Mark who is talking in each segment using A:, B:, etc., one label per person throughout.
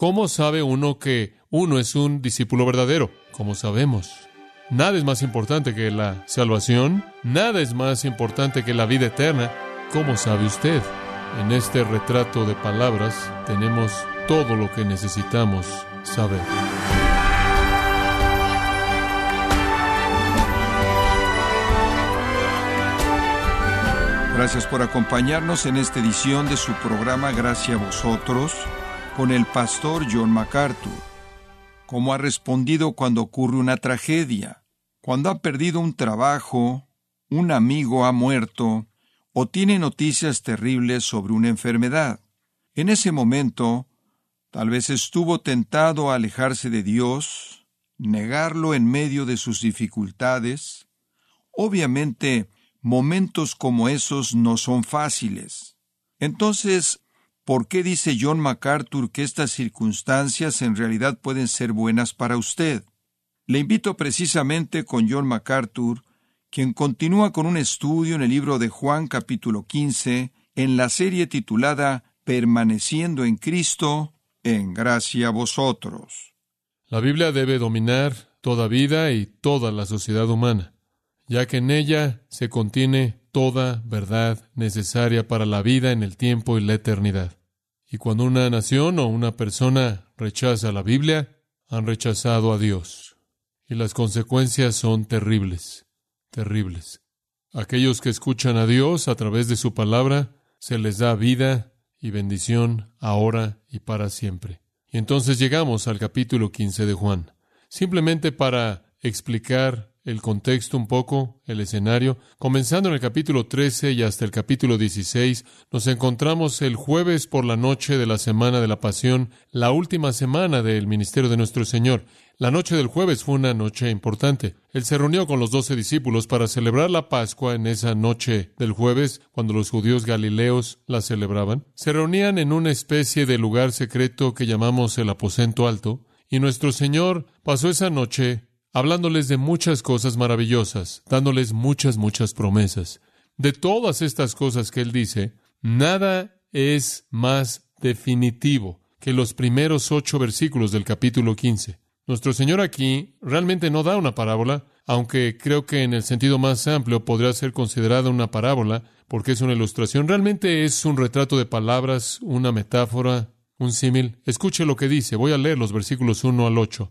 A: ¿Cómo sabe uno que uno es un discípulo verdadero? ¿Cómo sabemos? Nada es más importante que la salvación, nada es más importante que la vida eterna. ¿Cómo sabe usted? En este retrato de palabras tenemos todo lo que necesitamos saber.
B: Gracias por acompañarnos en esta edición de su programa Gracias a vosotros con el pastor John MacArthur. ¿Cómo ha respondido cuando ocurre una tragedia? Cuando ha perdido un trabajo, un amigo ha muerto o tiene noticias terribles sobre una enfermedad. En ese momento, tal vez estuvo tentado a alejarse de Dios, negarlo en medio de sus dificultades. Obviamente, momentos como esos no son fáciles. Entonces, ¿por qué dice John MacArthur que estas circunstancias en realidad pueden ser buenas para usted? Le invito precisamente con John MacArthur, quien continúa con un estudio en el libro de Juan capítulo 15, en la serie titulada Permaneciendo en Cristo, en gracia a vosotros.
A: La Biblia debe dominar toda vida y toda la sociedad humana ya que en ella se contiene toda verdad necesaria para la vida en el tiempo y la eternidad. Y cuando una nación o una persona rechaza la Biblia, han rechazado a Dios. Y las consecuencias son terribles, terribles. Aquellos que escuchan a Dios a través de su palabra, se les da vida y bendición ahora y para siempre. Y entonces llegamos al capítulo 15 de Juan, simplemente para explicar el contexto un poco, el escenario. Comenzando en el capítulo 13 y hasta el capítulo 16, nos encontramos el jueves por la noche de la semana de la Pasión, la última semana del ministerio de nuestro Señor. La noche del jueves fue una noche importante. Él se reunió con los doce discípulos para celebrar la Pascua en esa noche del jueves, cuando los judíos galileos la celebraban. Se reunían en una especie de lugar secreto que llamamos el aposento alto, y nuestro Señor pasó esa noche hablándoles de muchas cosas maravillosas, dándoles muchas, muchas promesas. De todas estas cosas que él dice, nada es más definitivo que los primeros ocho versículos del capítulo 15. Nuestro Señor aquí realmente no da una parábola, aunque creo que en el sentido más amplio podría ser considerada una parábola, porque es una ilustración. Realmente es un retrato de palabras, una metáfora, un símil. Escuche lo que dice. Voy a leer los versículos 1 al 8.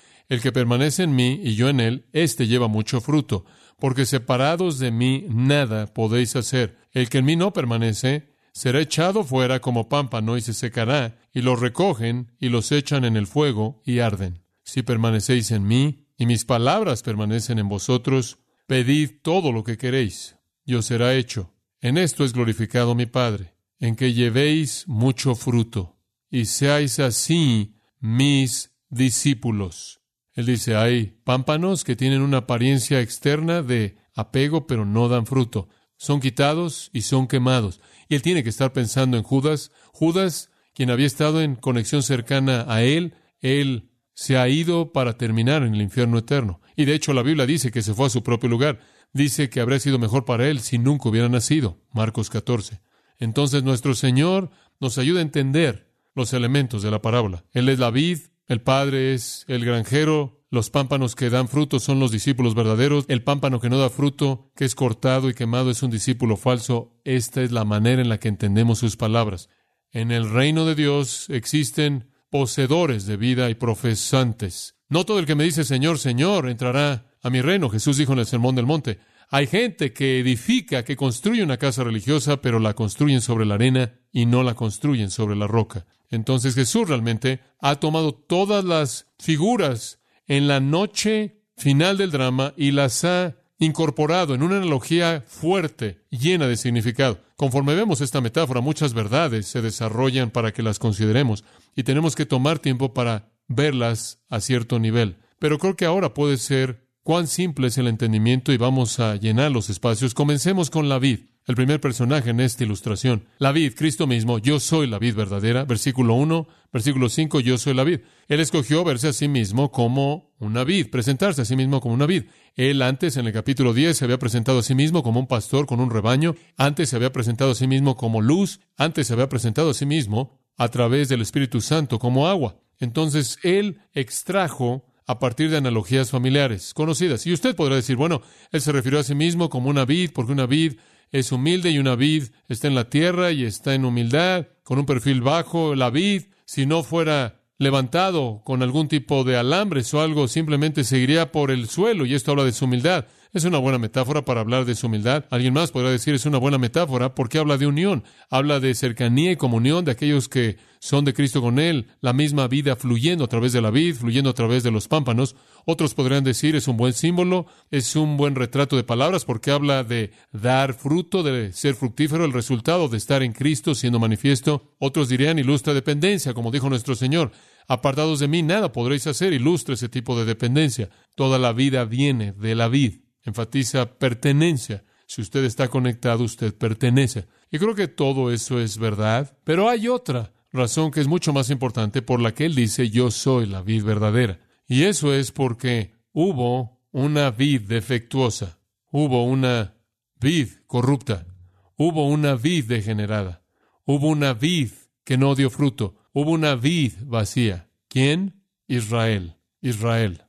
A: El que permanece en mí y yo en él, éste lleva mucho fruto, porque separados de mí nada podéis hacer. El que en mí no permanece, será echado fuera como pámpano y se secará, y los recogen y los echan en el fuego y arden. Si permanecéis en mí y mis palabras permanecen en vosotros, pedid todo lo que queréis, y os será hecho. En esto es glorificado mi Padre, en que llevéis mucho fruto, y seáis así mis discípulos. Él dice, hay pámpanos que tienen una apariencia externa de apego, pero no dan fruto. Son quitados y son quemados. Y él tiene que estar pensando en Judas. Judas, quien había estado en conexión cercana a él, él se ha ido para terminar en el infierno eterno. Y de hecho la Biblia dice que se fue a su propio lugar. Dice que habría sido mejor para él si nunca hubiera nacido. Marcos 14. Entonces nuestro Señor nos ayuda a entender los elementos de la parábola. Él es la vid, el Padre es el granjero, los pámpanos que dan fruto son los discípulos verdaderos, el pámpano que no da fruto, que es cortado y quemado, es un discípulo falso. Esta es la manera en la que entendemos sus palabras. En el reino de Dios existen poseedores de vida y profesantes. No todo el que me dice Señor, Señor entrará a mi reino. Jesús dijo en el Sermón del Monte. Hay gente que edifica, que construye una casa religiosa, pero la construyen sobre la arena y no la construyen sobre la roca. Entonces Jesús realmente ha tomado todas las figuras en la noche final del drama y las ha incorporado en una analogía fuerte, llena de significado. Conforme vemos esta metáfora, muchas verdades se desarrollan para que las consideremos y tenemos que tomar tiempo para verlas a cierto nivel. pero creo que ahora puede ser cuán simple es el entendimiento y vamos a llenar los espacios. Comencemos con la vid, el primer personaje en esta ilustración. La vid, Cristo mismo, yo soy la vid verdadera. Versículo 1, versículo 5, yo soy la vid. Él escogió verse a sí mismo como una vid, presentarse a sí mismo como una vid. Él antes, en el capítulo 10, se había presentado a sí mismo como un pastor con un rebaño. Antes se había presentado a sí mismo como luz. Antes se había presentado a sí mismo a través del Espíritu Santo como agua. Entonces, Él extrajo a partir de analogías familiares conocidas. Y usted podrá decir, bueno, él se refirió a sí mismo como una vid, porque una vid es humilde y una vid está en la tierra y está en humildad, con un perfil bajo. La vid, si no fuera levantado con algún tipo de alambres o algo, simplemente seguiría por el suelo, y esto habla de su humildad. Es una buena metáfora para hablar de su humildad. Alguien más podrá decir es una buena metáfora porque habla de unión, habla de cercanía y comunión de aquellos que son de Cristo con Él, la misma vida fluyendo a través de la vid, fluyendo a través de los pámpanos. Otros podrían decir es un buen símbolo, es un buen retrato de palabras porque habla de dar fruto, de ser fructífero, el resultado de estar en Cristo siendo manifiesto. Otros dirían ilustra dependencia, como dijo nuestro Señor. Apartados de mí nada podréis hacer, ilustra ese tipo de dependencia. Toda la vida viene de la vid enfatiza pertenencia. Si usted está conectado, usted pertenece. Y creo que todo eso es verdad, pero hay otra razón que es mucho más importante por la que él dice yo soy la vid verdadera. Y eso es porque hubo una vid defectuosa, hubo una vid corrupta, hubo una vid degenerada, hubo una vid que no dio fruto, hubo una vid vacía. ¿Quién? Israel. Israel.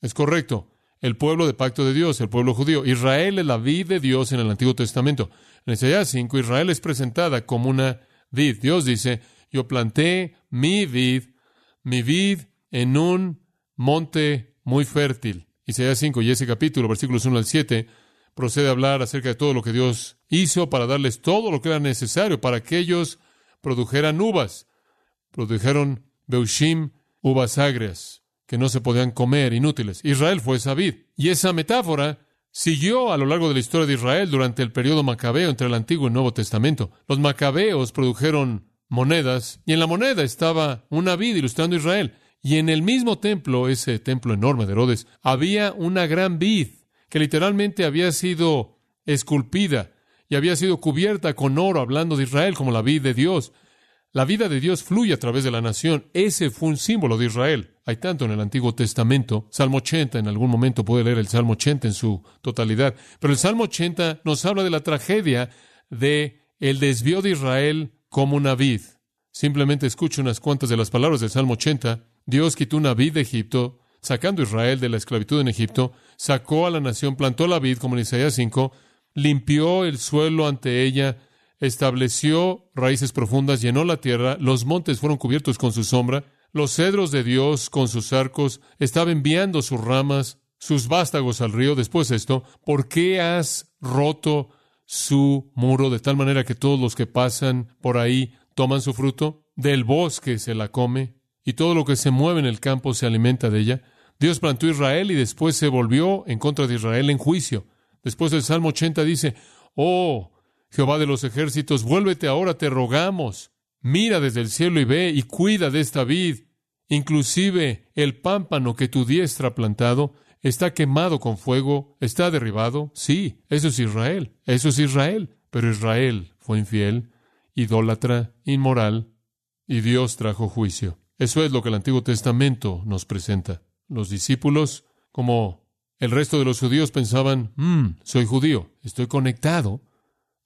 A: Es correcto el pueblo de pacto de Dios, el pueblo judío. Israel es la vid de Dios en el Antiguo Testamento. En Isaías 5, Israel es presentada como una vid. Dios dice, yo planté mi vid, mi vid en un monte muy fértil. Isaías 5 y ese capítulo, versículos 1 al 7, procede a hablar acerca de todo lo que Dios hizo para darles todo lo que era necesario para que ellos produjeran uvas. Produjeron Beushim, uvas agrias que no se podían comer, inútiles. Israel fue esa vid. Y esa metáfora siguió a lo largo de la historia de Israel durante el periodo macabeo entre el Antiguo y el Nuevo Testamento. Los macabeos produjeron monedas y en la moneda estaba una vid ilustrando a Israel. Y en el mismo templo, ese templo enorme de Herodes, había una gran vid que literalmente había sido esculpida y había sido cubierta con oro, hablando de Israel como la vid de Dios. La vida de Dios fluye a través de la nación. Ese fue un símbolo de Israel. Hay tanto en el Antiguo Testamento. Salmo 80, en algún momento puede leer el Salmo 80 en su totalidad. Pero el Salmo 80 nos habla de la tragedia de el desvío de Israel como una vid. Simplemente escucho unas cuantas de las palabras del Salmo 80. Dios quitó una vid de Egipto, sacando a Israel de la esclavitud en Egipto, sacó a la nación, plantó la vid, como en Isaías 5, limpió el suelo ante ella, estableció raíces profundas, llenó la tierra, los montes fueron cubiertos con su sombra, los cedros de Dios con sus arcos, estaba enviando sus ramas, sus vástagos al río. Después de esto, ¿por qué has roto su muro de tal manera que todos los que pasan por ahí toman su fruto? Del bosque se la come y todo lo que se mueve en el campo se alimenta de ella. Dios plantó Israel y después se volvió en contra de Israel en juicio. Después del Salmo 80 dice, Oh, Jehová de los ejércitos, vuélvete ahora, te rogamos. Mira desde el cielo y ve y cuida de esta vid. Inclusive el pámpano que tu diestra ha plantado está quemado con fuego, está derribado. Sí, eso es Israel, eso es Israel. Pero Israel fue infiel, idólatra, inmoral, y Dios trajo juicio. Eso es lo que el Antiguo Testamento nos presenta. Los discípulos, como el resto de los judíos, pensaban, mm, soy judío, estoy conectado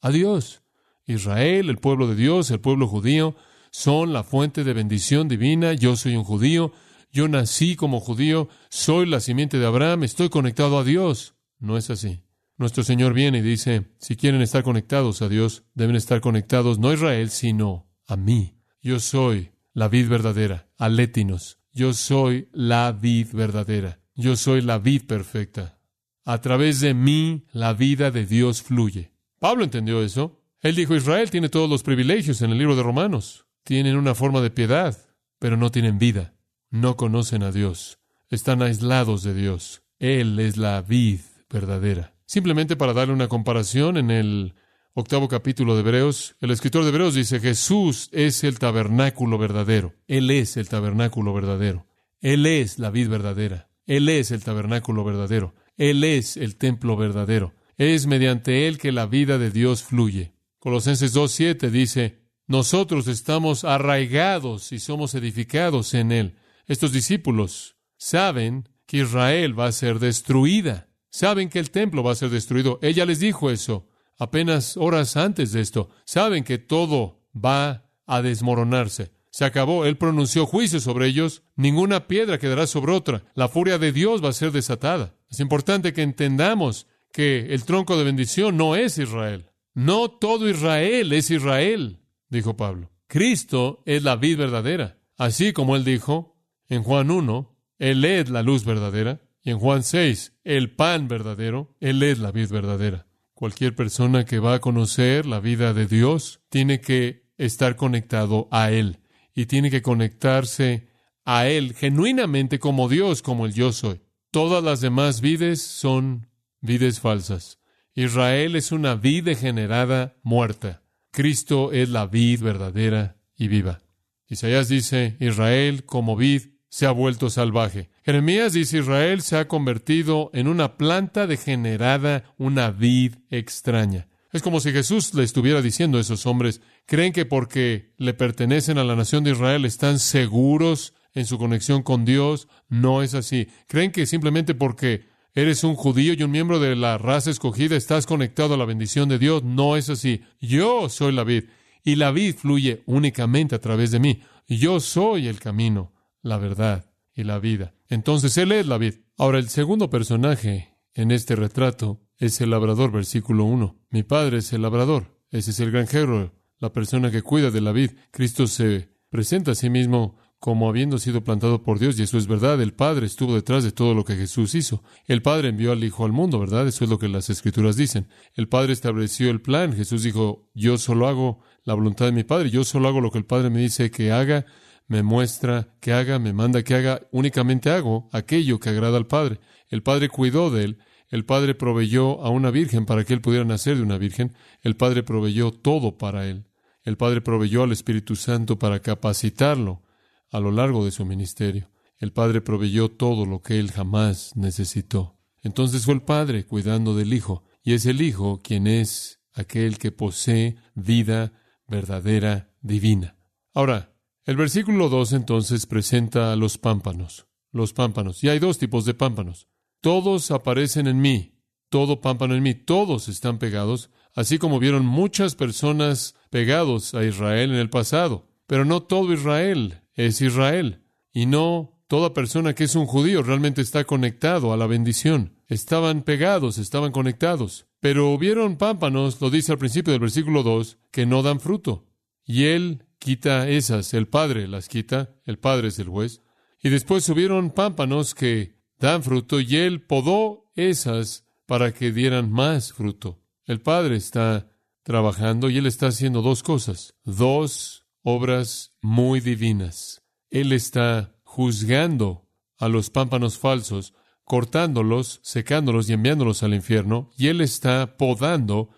A: a Dios. Israel, el pueblo de Dios, el pueblo judío, son la fuente de bendición divina. Yo soy un judío, yo nací como judío, soy la simiente de Abraham, estoy conectado a Dios. No es así. Nuestro Señor viene y dice, si quieren estar conectados a Dios, deben estar conectados no a Israel, sino a mí. Yo soy la vid verdadera, alétinos. Yo soy la vid verdadera. Yo soy la vid perfecta. A través de mí la vida de Dios fluye. Pablo entendió eso. Él dijo, Israel tiene todos los privilegios en el libro de Romanos. Tienen una forma de piedad, pero no tienen vida. No conocen a Dios. Están aislados de Dios. Él es la vid verdadera. Simplemente para darle una comparación, en el octavo capítulo de Hebreos, el escritor de Hebreos dice, Jesús es el tabernáculo verdadero. Él es el tabernáculo verdadero. Él es la vid verdadera. Él es el tabernáculo verdadero. Él es el templo verdadero. Es mediante Él que la vida de Dios fluye. Colosenses 2.7 dice, nosotros estamos arraigados y somos edificados en Él. Estos discípulos saben que Israel va a ser destruida. Saben que el templo va a ser destruido. Ella les dijo eso apenas horas antes de esto. Saben que todo va a desmoronarse. Se acabó. Él pronunció juicio sobre ellos. Ninguna piedra quedará sobre otra. La furia de Dios va a ser desatada. Es importante que entendamos que el tronco de bendición no es Israel. No todo Israel es Israel, dijo Pablo. Cristo es la vid verdadera. Así como él dijo en Juan 1, Él es la luz verdadera. Y en Juan 6, el pan verdadero, Él es la vid verdadera. Cualquier persona que va a conocer la vida de Dios tiene que estar conectado a Él y tiene que conectarse a Él genuinamente como Dios, como el yo soy. Todas las demás vides son vides falsas. Israel es una vid degenerada muerta. Cristo es la vid verdadera y viva. Isaías dice, Israel como vid se ha vuelto salvaje. Jeremías dice, Israel se ha convertido en una planta degenerada, una vid extraña. Es como si Jesús le estuviera diciendo a esos hombres, creen que porque le pertenecen a la nación de Israel están seguros en su conexión con Dios. No es así. Creen que simplemente porque eres un judío y un miembro de la raza escogida estás conectado a la bendición de Dios. No es así. Yo soy la vid y la vid fluye únicamente a través de mí. Yo soy el camino, la verdad y la vida. Entonces Él es la vid. Ahora el segundo personaje en este retrato es el labrador, versículo 1. Mi padre es el labrador. Ese es el granjero, la persona que cuida de la vid. Cristo se presenta a sí mismo como habiendo sido plantado por Dios, y eso es verdad. El Padre estuvo detrás de todo lo que Jesús hizo. El Padre envió al Hijo al mundo, ¿verdad? Eso es lo que las Escrituras dicen. El Padre estableció el plan. Jesús dijo, yo solo hago la voluntad de mi Padre, yo solo hago lo que el Padre me dice que haga, me muestra que haga, me manda que haga, únicamente hago aquello que agrada al Padre. El Padre cuidó de él, el Padre proveyó a una virgen para que él pudiera nacer de una virgen. El Padre proveyó todo para él. El Padre proveyó al Espíritu Santo para capacitarlo a lo largo de su ministerio. El Padre proveyó todo lo que él jamás necesitó. Entonces fue el Padre cuidando del Hijo, y es el Hijo quien es aquel que posee vida verdadera, divina. Ahora, el versículo 2 entonces presenta a los pámpanos. Los pámpanos. Y hay dos tipos de pámpanos. Todos aparecen en mí, todo pámpano en mí, todos están pegados, así como vieron muchas personas pegados a Israel en el pasado. Pero no todo Israel es Israel, y no toda persona que es un judío realmente está conectado a la bendición. Estaban pegados, estaban conectados. Pero hubieron pámpanos, lo dice al principio del versículo 2, que no dan fruto. Y él quita esas, el Padre las quita, el Padre es el juez. Y después hubieron pámpanos que dan fruto y Él podó esas para que dieran más fruto. El Padre está trabajando y Él está haciendo dos cosas, dos obras muy divinas. Él está juzgando a los pámpanos falsos, cortándolos, secándolos y enviándolos al infierno, y Él está podando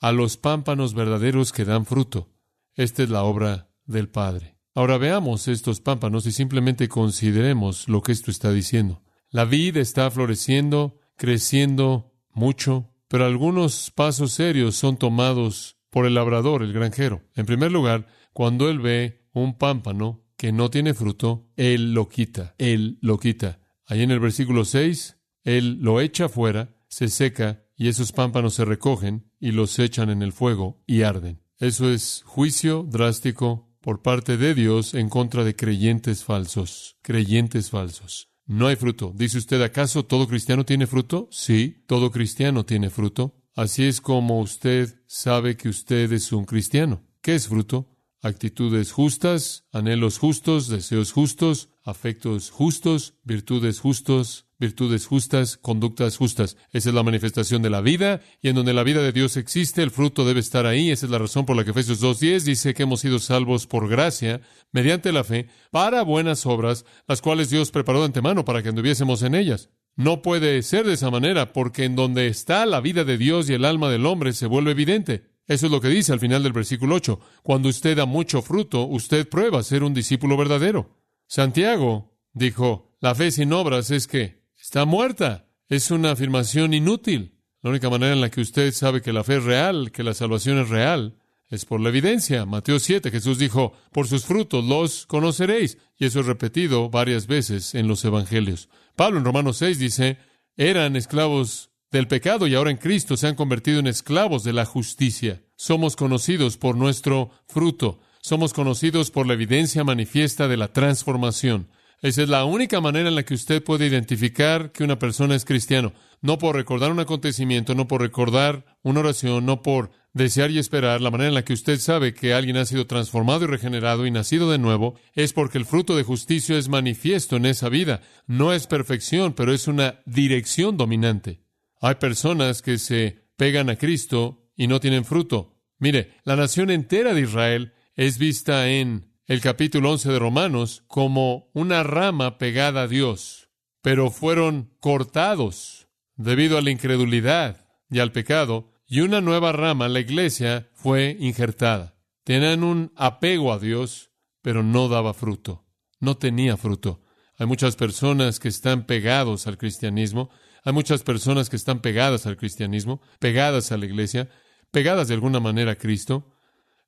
A: a los pámpanos verdaderos que dan fruto. Esta es la obra del Padre. Ahora veamos estos pámpanos y simplemente consideremos lo que esto está diciendo. La vid está floreciendo, creciendo mucho, pero algunos pasos serios son tomados por el labrador, el granjero. En primer lugar, cuando él ve un pámpano que no tiene fruto, él lo quita, él lo quita. Ahí en el versículo 6, él lo echa fuera, se seca y esos pámpanos se recogen y los echan en el fuego y arden. Eso es juicio drástico por parte de Dios en contra de creyentes falsos, creyentes falsos. No hay fruto. Dice usted, ¿acaso todo cristiano tiene fruto? Sí, todo cristiano tiene fruto. Así es como usted sabe que usted es un cristiano. ¿Qué es fruto? Actitudes justas, anhelos justos, deseos justos, afectos justos, virtudes justos, virtudes justas, conductas justas. Esa es la manifestación de la vida, y en donde la vida de Dios existe, el fruto debe estar ahí. Esa es la razón por la que Efesios 2.10 dice que hemos sido salvos por gracia, mediante la fe, para buenas obras, las cuales Dios preparó de antemano para que anduviésemos en ellas. No puede ser de esa manera, porque en donde está la vida de Dios y el alma del hombre se vuelve evidente. Eso es lo que dice al final del versículo 8. Cuando usted da mucho fruto, usted prueba ser un discípulo verdadero. Santiago dijo, la fe sin obras es que está muerta. Es una afirmación inútil. La única manera en la que usted sabe que la fe es real, que la salvación es real, es por la evidencia. Mateo 7, Jesús dijo, por sus frutos los conoceréis. Y eso es repetido varias veces en los evangelios. Pablo en Romanos 6 dice, eran esclavos del pecado y ahora en Cristo se han convertido en esclavos de la justicia. Somos conocidos por nuestro fruto. Somos conocidos por la evidencia manifiesta de la transformación. Esa es la única manera en la que usted puede identificar que una persona es cristiano. No por recordar un acontecimiento, no por recordar una oración, no por desear y esperar, la manera en la que usted sabe que alguien ha sido transformado y regenerado y nacido de nuevo, es porque el fruto de justicia es manifiesto en esa vida. No es perfección, pero es una dirección dominante. Hay personas que se pegan a Cristo y no tienen fruto. Mire, la nación entera de Israel es vista en el capítulo 11 de Romanos como una rama pegada a Dios, pero fueron cortados debido a la incredulidad y al pecado, y una nueva rama, la iglesia, fue injertada. Tenían un apego a Dios, pero no daba fruto, no tenía fruto. Hay muchas personas que están pegados al cristianismo, hay muchas personas que están pegadas al cristianismo, pegadas a la iglesia, pegadas de alguna manera a Cristo,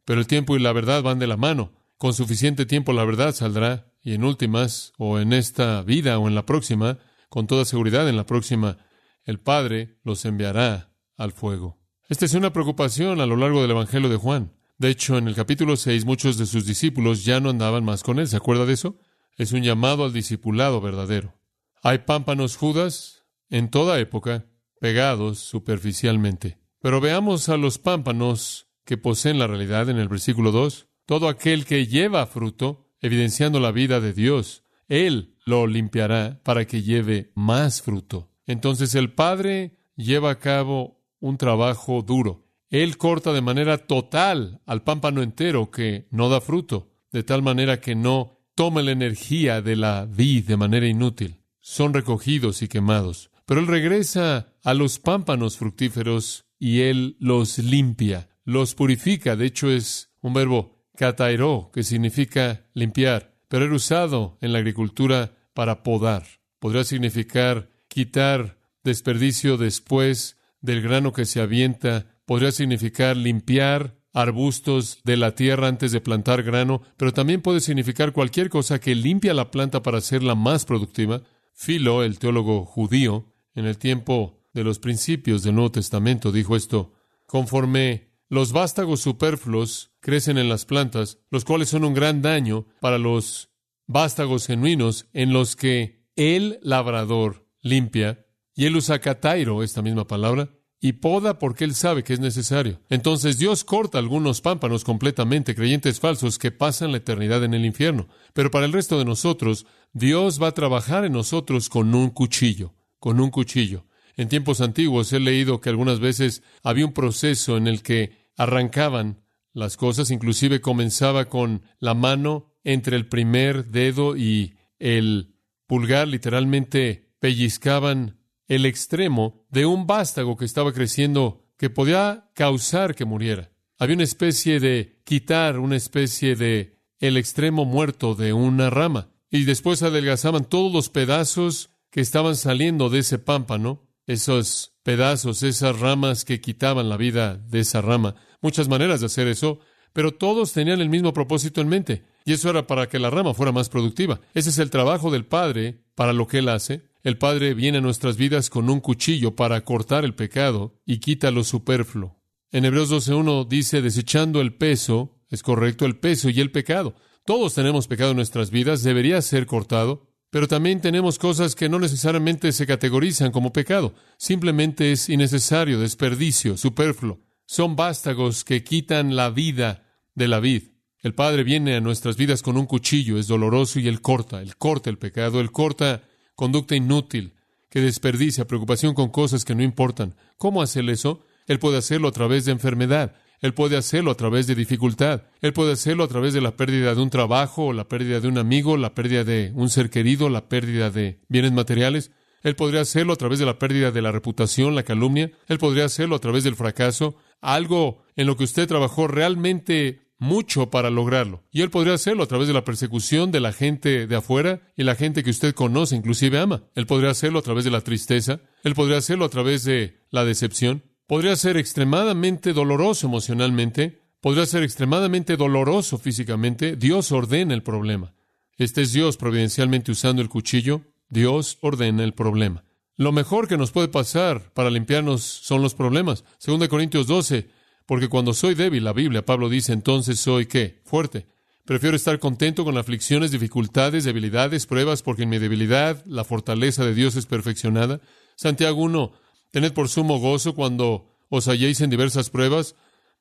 A: pero el tiempo y la verdad van de la mano. Con suficiente tiempo la verdad saldrá, y en últimas, o en esta vida o en la próxima, con toda seguridad en la próxima, el Padre los enviará al fuego. Esta es una preocupación a lo largo del Evangelio de Juan. De hecho, en el capítulo 6 muchos de sus discípulos ya no andaban más con él. ¿Se acuerda de eso? Es un llamado al discipulado verdadero. Hay pámpanos judas en toda época, pegados superficialmente. Pero veamos a los pámpanos que poseen la realidad en el versículo 2. Todo aquel que lleva fruto, evidenciando la vida de Dios, Él lo limpiará para que lleve más fruto. Entonces el Padre lleva a cabo un trabajo duro. Él corta de manera total al pámpano entero que no da fruto, de tal manera que no toma la energía de la vid de manera inútil. Son recogidos y quemados. Pero Él regresa a los pámpanos fructíferos y Él los limpia, los purifica. De hecho, es un verbo katairo, que significa limpiar, pero era usado en la agricultura para podar. Podría significar quitar desperdicio después del grano que se avienta podría significar limpiar arbustos de la tierra antes de plantar grano, pero también puede significar cualquier cosa que limpia la planta para hacerla más productiva. Filo, el teólogo judío, en el tiempo de los principios del Nuevo Testamento, dijo esto, conforme los vástagos superfluos crecen en las plantas, los cuales son un gran daño para los vástagos genuinos en los que el labrador limpia, y él usa katairo, esta misma palabra, y poda porque él sabe que es necesario. Entonces Dios corta algunos pámpanos completamente, creyentes falsos que pasan la eternidad en el infierno. Pero para el resto de nosotros, Dios va a trabajar en nosotros con un cuchillo, con un cuchillo. En tiempos antiguos he leído que algunas veces había un proceso en el que arrancaban las cosas, inclusive comenzaba con la mano entre el primer dedo y el pulgar, literalmente pellizcaban el extremo de un vástago que estaba creciendo que podía causar que muriera. Había una especie de quitar, una especie de el extremo muerto de una rama. Y después adelgazaban todos los pedazos que estaban saliendo de ese pámpano, esos pedazos, esas ramas que quitaban la vida de esa rama. Muchas maneras de hacer eso, pero todos tenían el mismo propósito en mente. Y eso era para que la rama fuera más productiva. Ese es el trabajo del Padre para lo que Él hace. El Padre viene a nuestras vidas con un cuchillo para cortar el pecado y quita lo superfluo. En Hebreos 12.1 dice, desechando el peso, es correcto, el peso y el pecado. Todos tenemos pecado en nuestras vidas, debería ser cortado, pero también tenemos cosas que no necesariamente se categorizan como pecado, simplemente es innecesario, desperdicio, superfluo. Son vástagos que quitan la vida de la vid. El Padre viene a nuestras vidas con un cuchillo, es doloroso y Él corta, Él corta el pecado, Él corta conducta inútil, que desperdicia, preocupación con cosas que no importan. ¿Cómo hacer eso? Él puede hacerlo a través de enfermedad. Él puede hacerlo a través de dificultad. Él puede hacerlo a través de la pérdida de un trabajo, la pérdida de un amigo, la pérdida de un ser querido, la pérdida de bienes materiales. Él podría hacerlo a través de la pérdida de la reputación, la calumnia. Él podría hacerlo a través del fracaso. Algo en lo que usted trabajó realmente mucho para lograrlo. Y Él podría hacerlo a través de la persecución de la gente de afuera y la gente que usted conoce, inclusive ama. Él podría hacerlo a través de la tristeza. Él podría hacerlo a través de la decepción. Podría ser extremadamente doloroso emocionalmente. Podría ser extremadamente doloroso físicamente. Dios ordena el problema. Este es Dios providencialmente usando el cuchillo. Dios ordena el problema. Lo mejor que nos puede pasar para limpiarnos son los problemas. Según Corintios 12, porque cuando soy débil, la Biblia, Pablo dice, entonces soy qué? Fuerte. Prefiero estar contento con aflicciones, dificultades, debilidades, pruebas, porque en mi debilidad la fortaleza de Dios es perfeccionada. Santiago 1, tened por sumo gozo cuando os halléis en diversas pruebas,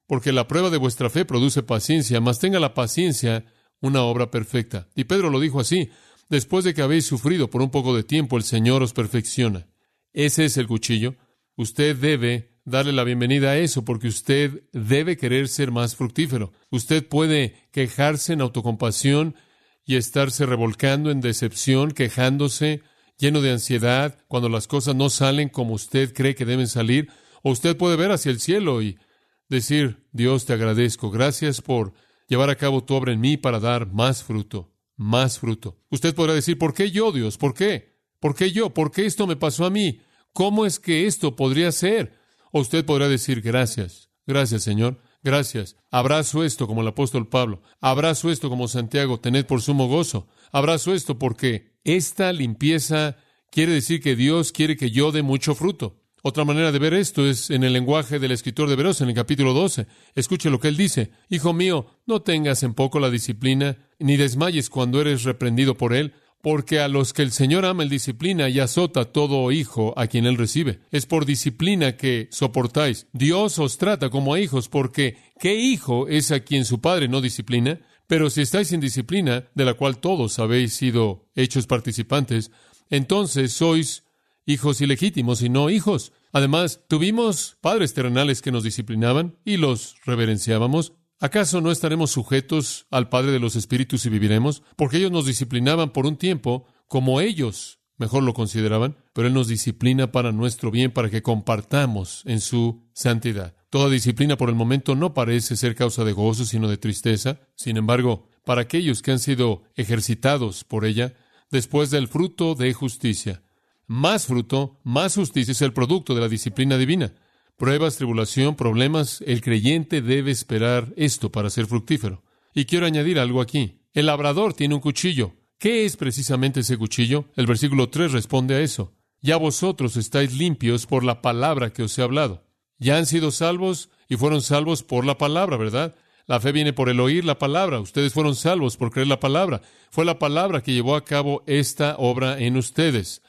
A: porque la prueba de vuestra fe produce paciencia, mas tenga la paciencia una obra perfecta. Y Pedro lo dijo así, Después de que habéis sufrido por un poco de tiempo, el Señor os perfecciona. Ese es el cuchillo. Usted debe darle la bienvenida a eso porque usted debe querer ser más fructífero. Usted puede quejarse en autocompasión y estarse revolcando en decepción, quejándose, lleno de ansiedad, cuando las cosas no salen como usted cree que deben salir. O usted puede ver hacia el cielo y decir, Dios te agradezco, gracias por llevar a cabo tu obra en mí para dar más fruto más fruto. Usted podrá decir, ¿por qué yo, Dios? ¿Por qué? ¿Por qué yo? ¿Por qué esto me pasó a mí? ¿Cómo es que esto podría ser? O usted podrá decir, gracias, gracias Señor, gracias. Abrazo esto como el apóstol Pablo, abrazo esto como Santiago, tened por sumo gozo. Abrazo esto porque esta limpieza quiere decir que Dios quiere que yo dé mucho fruto. Otra manera de ver esto es en el lenguaje del escritor de Veros en el capítulo 12. Escuche lo que él dice. Hijo mío, no tengas en poco la disciplina, ni desmayes cuando eres reprendido por él, porque a los que el Señor ama el disciplina y azota todo hijo a quien él recibe. Es por disciplina que soportáis. Dios os trata como a hijos, porque ¿qué hijo es a quien su padre no disciplina? Pero si estáis sin disciplina, de la cual todos habéis sido hechos participantes, entonces sois hijos ilegítimos y no hijos. Además, tuvimos padres terrenales que nos disciplinaban y los reverenciábamos. ¿Acaso no estaremos sujetos al Padre de los Espíritus y viviremos? Porque ellos nos disciplinaban por un tiempo como ellos mejor lo consideraban, pero Él nos disciplina para nuestro bien, para que compartamos en su santidad. Toda disciplina por el momento no parece ser causa de gozo, sino de tristeza. Sin embargo, para aquellos que han sido ejercitados por ella, después del fruto de justicia, más fruto, más justicia es el producto de la disciplina divina. Pruebas, tribulación, problemas, el creyente debe esperar esto para ser fructífero. Y quiero añadir algo aquí. El labrador tiene un cuchillo. ¿Qué es precisamente ese cuchillo? El versículo 3 responde a eso. Ya vosotros estáis limpios por la palabra que os he hablado. Ya han sido salvos y fueron salvos por la palabra, ¿verdad? La fe viene por el oír la palabra. Ustedes fueron salvos por creer la palabra. Fue la palabra que llevó a cabo esta obra en ustedes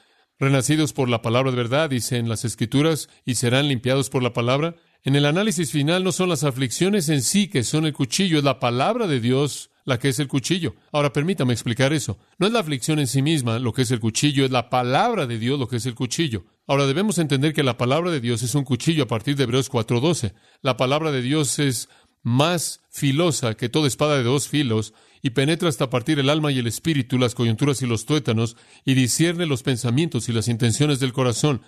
A: renacidos por la palabra de verdad, dice en las Escrituras, y serán limpiados por la palabra. En el análisis final no son las aflicciones en sí que son el cuchillo, es la palabra de Dios la que es el cuchillo. Ahora permítame explicar eso. No es la aflicción en sí misma lo que es el cuchillo, es la palabra de Dios lo que es el cuchillo. Ahora debemos entender que la palabra de Dios es un cuchillo a partir de Hebreos 4:12. La palabra de Dios es más filosa que toda espada de dos filos y penetra hasta partir el alma y el espíritu, las coyunturas y los tuétanos, y discierne los pensamientos y las intenciones del corazón.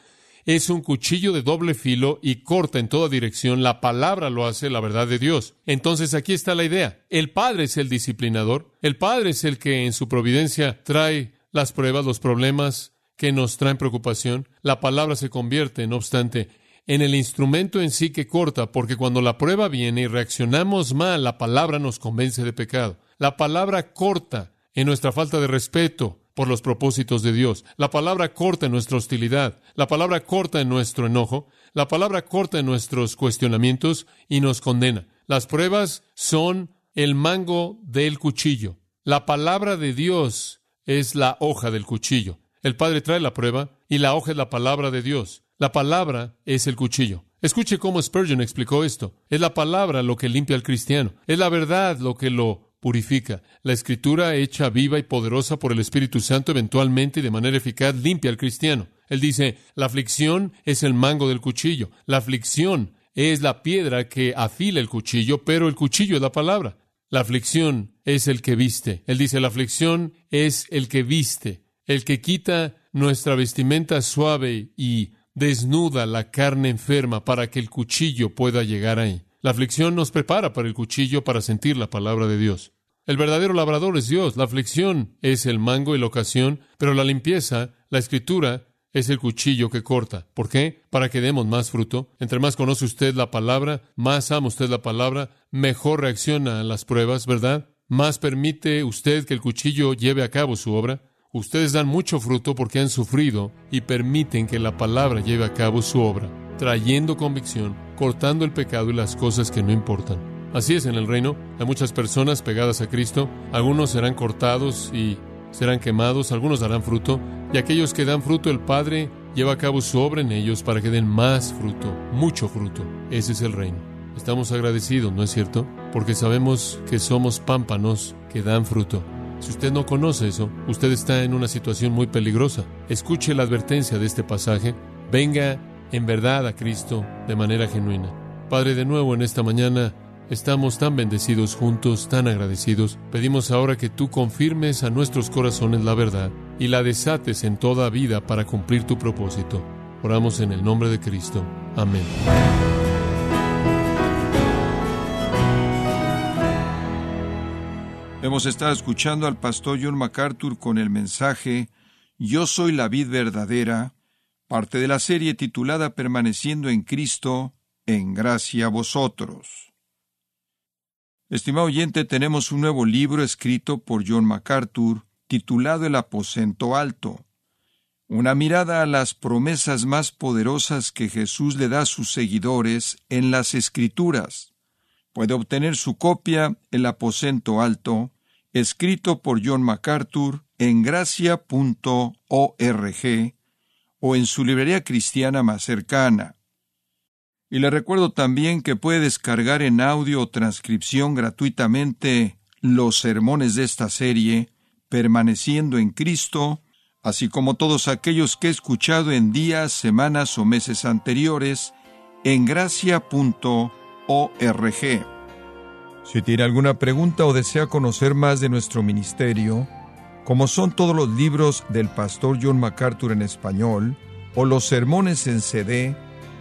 A: Es un cuchillo de doble filo y corta en toda dirección. La palabra lo hace la verdad de Dios. Entonces aquí está la idea. El Padre es el disciplinador. El Padre es el que en su providencia trae las pruebas, los problemas que nos traen preocupación. La palabra se convierte, no obstante, en el instrumento en sí que corta, porque cuando la prueba viene y reaccionamos mal, la palabra nos convence de pecado. La palabra corta en nuestra falta de respeto por los propósitos de Dios. La palabra corta en nuestra hostilidad. La palabra corta en nuestro enojo. La palabra corta en nuestros cuestionamientos y nos condena. Las pruebas son el mango del cuchillo. La palabra de Dios es la hoja del cuchillo. El Padre trae la prueba y la hoja es la palabra de Dios. La palabra es el cuchillo. Escuche cómo Spurgeon explicó esto. Es la palabra lo que limpia al cristiano. Es la verdad lo que lo purifica. La escritura hecha viva y poderosa por el Espíritu Santo eventualmente y de manera eficaz limpia al cristiano. Él dice, la aflicción es el mango del cuchillo. La aflicción es la piedra que afila el cuchillo, pero el cuchillo es la palabra. La aflicción es el que viste. Él dice, la aflicción es el que viste, el que quita nuestra vestimenta suave y desnuda la carne enferma para que el cuchillo pueda llegar ahí. La aflicción nos prepara para el cuchillo para sentir la palabra de Dios. El verdadero labrador es Dios. La aflicción es el mango y la ocasión, pero la limpieza, la escritura, es el cuchillo que corta. ¿Por qué? Para que demos más fruto. Entre más conoce usted la palabra, más ama usted la palabra, mejor reacciona a las pruebas, ¿verdad? Más permite usted que el cuchillo lleve a cabo su obra. Ustedes dan mucho fruto porque han sufrido y permiten que la palabra lleve a cabo su obra, trayendo convicción, cortando el pecado y las cosas que no importan. Así es en el reino. Hay muchas personas pegadas a Cristo. Algunos serán cortados y serán quemados, algunos darán fruto, y aquellos que dan fruto el Padre lleva a cabo su obra en ellos para que den más fruto, mucho fruto. Ese es el reino. Estamos agradecidos, ¿no es cierto? Porque sabemos que somos pámpanos que dan fruto. Si usted no conoce eso, usted está en una situación muy peligrosa. Escuche la advertencia de este pasaje. Venga en verdad a Cristo de manera genuina. Padre, de nuevo en esta mañana, Estamos tan bendecidos juntos, tan agradecidos. Pedimos ahora que tú confirmes a nuestros corazones la verdad y la desates en toda vida para cumplir tu propósito. Oramos en el nombre de Cristo. Amén.
B: Hemos estado escuchando al pastor John MacArthur con el mensaje Yo soy la vid verdadera, parte de la serie titulada Permaneciendo en Cristo, en gracia a vosotros. Estimado oyente, tenemos un nuevo libro escrito por John MacArthur titulado El aposento alto. Una mirada a las promesas más poderosas que Jesús le da a sus seguidores en las Escrituras. Puede obtener su copia El aposento alto, escrito por John MacArthur en gracia.org o en su librería cristiana más cercana. Y le recuerdo también que puede descargar en audio o transcripción gratuitamente los sermones de esta serie, permaneciendo en Cristo, así como todos aquellos que he escuchado en días, semanas o meses anteriores, en gracia.org. Si tiene alguna pregunta o desea conocer más de nuestro ministerio, como son todos los libros del pastor John MacArthur en español, o los sermones en CD,